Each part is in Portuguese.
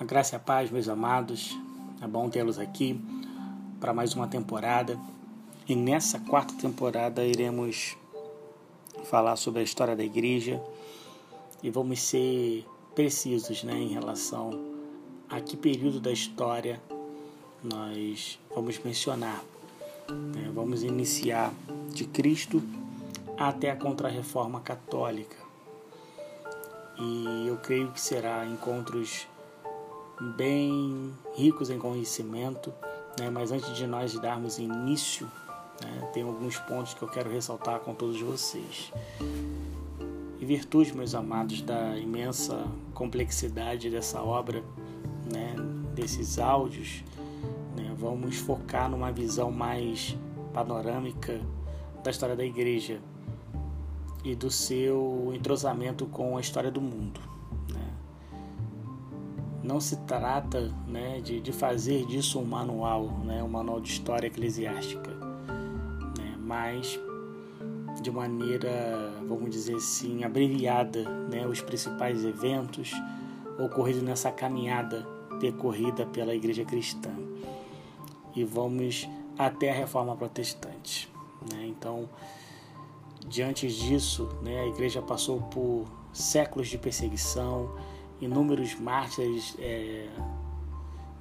A graça e a paz, meus amados. É bom tê-los aqui para mais uma temporada. E nessa quarta temporada iremos falar sobre a história da igreja e vamos ser precisos né, em relação a que período da história nós vamos mencionar. Né? Vamos iniciar de Cristo até a Contra-Reforma Católica. E eu creio que será encontros bem ricos em conhecimento, né? mas antes de nós darmos início, né, tem alguns pontos que eu quero ressaltar com todos vocês. Em virtude, meus amados, da imensa complexidade dessa obra, né, desses áudios, né, vamos focar numa visão mais panorâmica da história da igreja e do seu entrosamento com a história do mundo não se trata né, de, de fazer disso um manual, né, um manual de história eclesiástica, né, mas de maneira, vamos dizer assim, abreviada, né, os principais eventos ocorridos nessa caminhada percorrida pela Igreja Cristã. E vamos até a Reforma Protestante. Né? Então, diante disso, né, a Igreja passou por séculos de perseguição, inúmeros mártires é,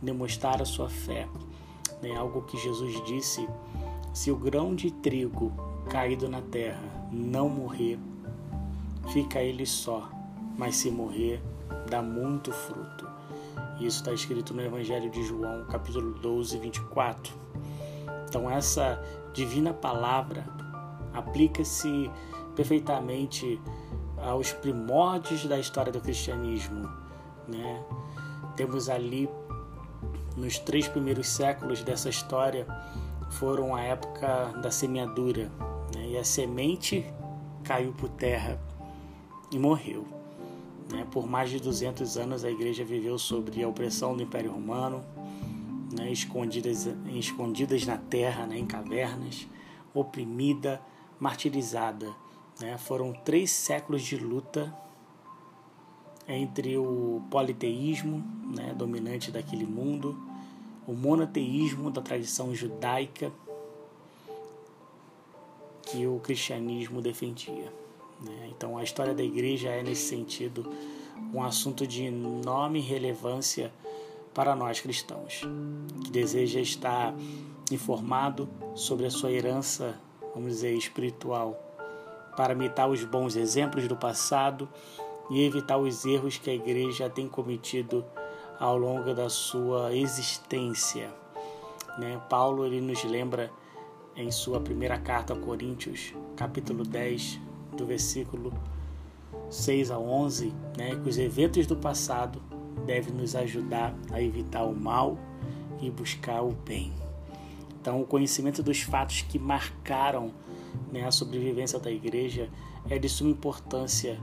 demonstraram sua fé. Né? Algo que Jesus disse: se o grão de trigo caído na terra não morrer, fica ele só, mas se morrer, dá muito fruto. Isso está escrito no Evangelho de João, capítulo 12, 24. Então, essa divina palavra aplica-se perfeitamente aos primórdios da história do cristianismo. Né? Temos ali, nos três primeiros séculos dessa história, foram a época da semeadura. Né? E a semente caiu por terra e morreu. Né? Por mais de 200 anos a igreja viveu sob a opressão do Império Romano, né? escondidas, escondidas na terra, né? em cavernas, oprimida, martirizada né? Foram três séculos de luta entre o politeísmo, né, dominante daquele mundo, o monoteísmo da tradição judaica que o cristianismo defendia. Né? Então, a história da igreja é, nesse sentido, um assunto de enorme relevância para nós cristãos, que deseja estar informado sobre a sua herança, vamos dizer, espiritual para imitar os bons exemplos do passado e evitar os erros que a igreja tem cometido ao longo da sua existência. Né? Paulo ele nos lembra em sua primeira carta a Coríntios, capítulo 10, do versículo 6 a 11, né, que os eventos do passado devem nos ajudar a evitar o mal e buscar o bem. Então, o conhecimento dos fatos que marcaram né, a sobrevivência da igreja é de suma importância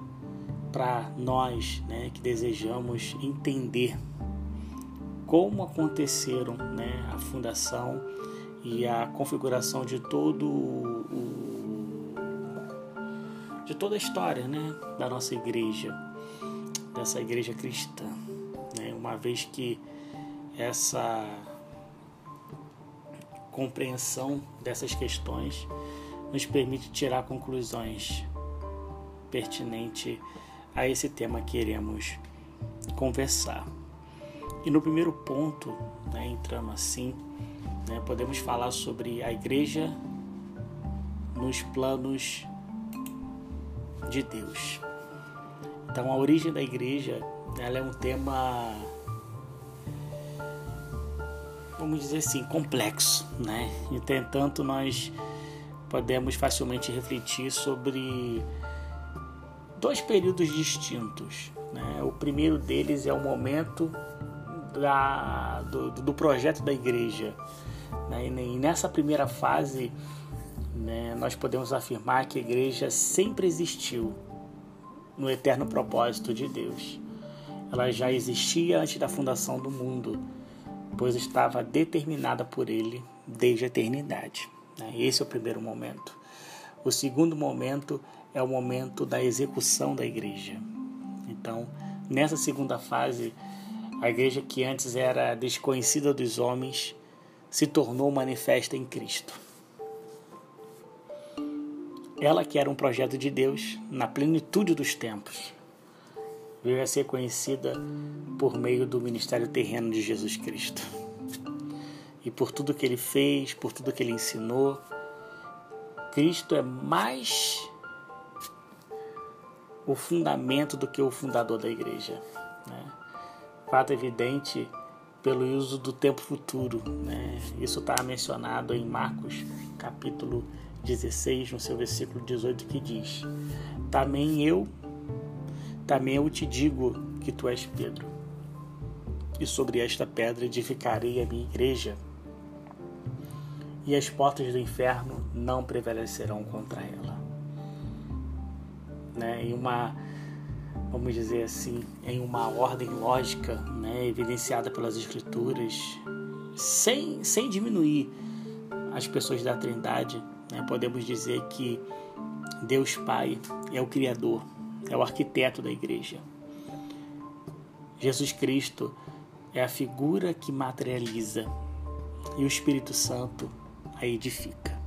para nós né, que desejamos entender como aconteceram né, a fundação e a configuração de todo o, de toda a história né, da nossa igreja, dessa igreja cristã. Né, uma vez que essa compreensão dessas questões nos permite tirar conclusões pertinentes a esse tema que iremos conversar. E no primeiro ponto, né, entrando assim, né, podemos falar sobre a igreja nos planos de Deus. Então, a origem da igreja ela é um tema, vamos dizer assim, complexo, né? Entretanto, nós podemos facilmente refletir sobre dois períodos distintos. Né? O primeiro deles é o momento da, do, do projeto da igreja. Né? E nessa primeira fase, né, nós podemos afirmar que a igreja sempre existiu no eterno propósito de Deus. Ela já existia antes da fundação do mundo, pois estava determinada por Ele desde a eternidade. Né? Esse é o primeiro momento. O segundo momento é o momento da execução da igreja. Então, nessa segunda fase, A igreja que antes era desconhecida dos homens se tornou manifesta em Cristo. Ela que era um projeto de Deus na plenitude dos tempos, veio a ser conhecida por meio do ministério terreno de Jesus Cristo. E por tudo que ele fez, por tudo que ele ensinou, Cristo é mais o fundamento do que o fundador da igreja. Né? Fato evidente pelo uso do tempo futuro. Né? Isso está mencionado em Marcos capítulo 16, no seu versículo 18, que diz: Também eu, também eu te digo que tu és Pedro, e sobre esta pedra edificarei a minha igreja e as portas do inferno não prevalecerão contra ela. Né? Em uma, vamos dizer assim, em uma ordem lógica, né? evidenciada pelas escrituras, sem, sem diminuir as pessoas da Trindade, né? podemos dizer que Deus Pai é o Criador, é o arquiteto da igreja. Jesus Cristo é a figura que materializa e o Espírito Santo a edifica.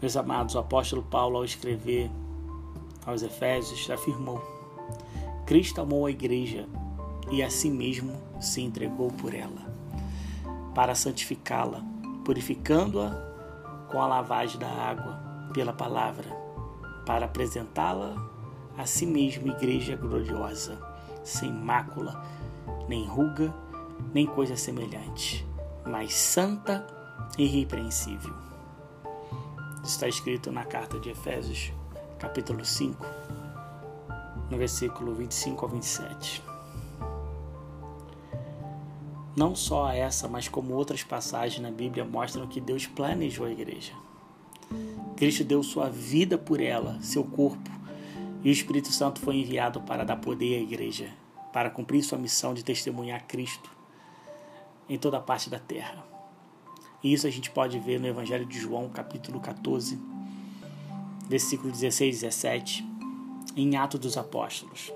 Meus amados, o apóstolo Paulo, ao escrever aos Efésios, afirmou: Cristo amou a igreja e a si mesmo se entregou por ela, para santificá-la, purificando-a com a lavagem da água pela palavra, para apresentá-la a si mesmo igreja gloriosa, sem mácula, nem ruga, nem coisa semelhante, mas santa e irrepreensível. Está escrito na carta de Efésios, capítulo 5, no versículo 25 ao 27. Não só essa, mas como outras passagens na Bíblia mostram que Deus planejou a igreja. Cristo deu sua vida por ela, seu corpo, e o Espírito Santo foi enviado para dar poder à igreja, para cumprir sua missão de testemunhar Cristo em toda parte da terra. E isso a gente pode ver no Evangelho de João, capítulo 14, versículo 16 e 17, em Atos dos Apóstolos,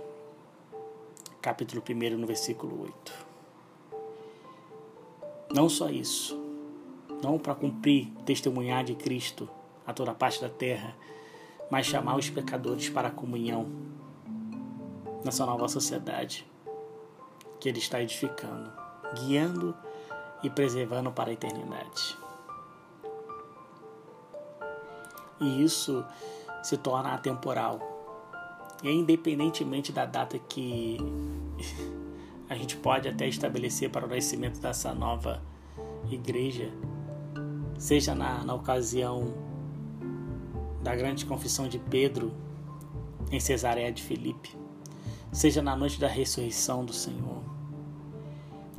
capítulo 1, no versículo 8. Não só isso, não para cumprir, testemunhar de Cristo a toda parte da terra, mas chamar os pecadores para a comunhão nessa nova sociedade que Ele está edificando guiando e preservando para a eternidade. E isso se torna atemporal. E independentemente da data que a gente pode até estabelecer para o nascimento dessa nova igreja, seja na, na ocasião da grande confissão de Pedro em Cesareia de Filipe, seja na noite da ressurreição do Senhor,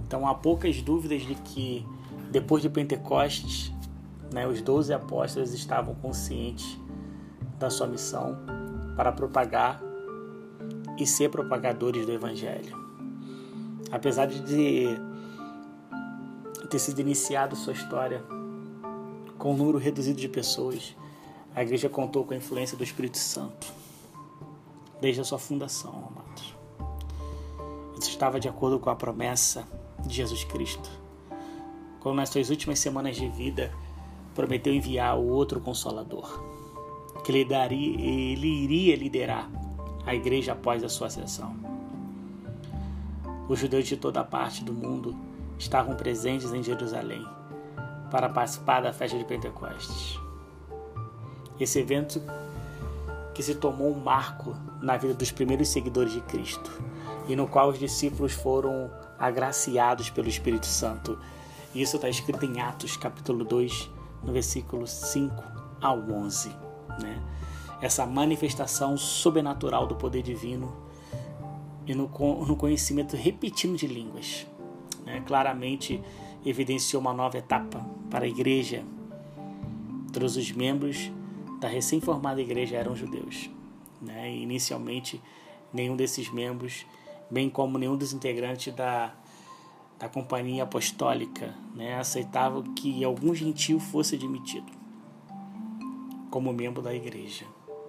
então há poucas dúvidas de que depois de Pentecostes, né, os doze apóstolos estavam conscientes da sua missão para propagar e ser propagadores do Evangelho. Apesar de ter sido iniciado sua história com um número reduzido de pessoas, a igreja contou com a influência do Espírito Santo desde a sua fundação, amados. Isso estava de acordo com a promessa de Jesus Cristo. Quando nas suas últimas semanas de vida prometeu enviar o outro consolador, que ele, daria, ele iria liderar a igreja após a sua ascensão. Os judeus de toda parte do mundo estavam presentes em Jerusalém para participar da festa de Pentecostes. Esse evento que se tomou um marco na vida dos primeiros seguidores de Cristo e no qual os discípulos foram agraciados pelo Espírito Santo. Isso está escrito em Atos, capítulo 2, no versículo 5 ao 11. Né? Essa manifestação sobrenatural do poder divino e no, conhecimento repetindo de línguas. Né? Claramente evidenciou uma nova etapa para a igreja. Todos os membros da recém-formada igreja eram judeus. Né? E inicialmente, nenhum desses membros bem como nenhum dos integrantes da, da companhia apostólica né, aceitava que algum gentil fosse admitido como membro da igreja.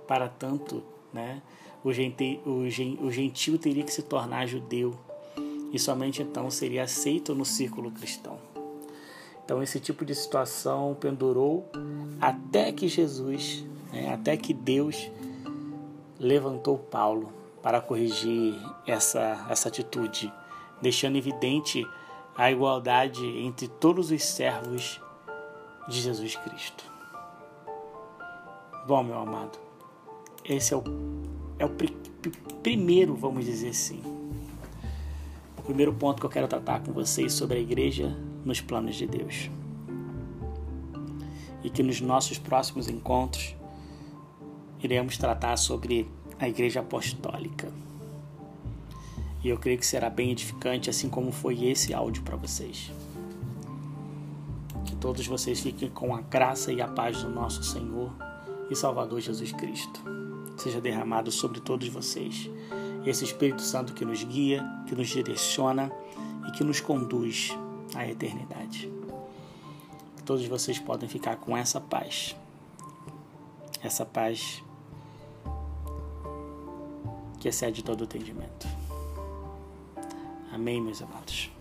Para tanto, né? O, gente, o, o gentil teria que se tornar judeu e somente então seria aceito no círculo cristão. Então esse tipo de situação pendurou até que Jesus, né, até que Deus levantou Paulo para corrigir essa, essa atitude, deixando evidente a igualdade entre todos os servos de Jesus Cristo. Bom, meu amado, esse é o, é o pr primeiro, vamos dizer assim, o primeiro ponto que eu quero tratar com vocês sobre a igreja nos planos de Deus. E que nos nossos próximos encontros iremos tratar sobre a igreja apostólica. E eu creio que será bem edificante, assim como foi esse áudio para vocês. Que todos vocês fiquem com a graça e a paz do nosso Senhor e Salvador Jesus Cristo. Seja derramado sobre todos vocês. Esse Espírito Santo que nos guia, que nos direciona e que nos conduz à eternidade. Todos vocês podem ficar com essa paz. Essa paz que excede todo o entendimento. Amém, meus amados.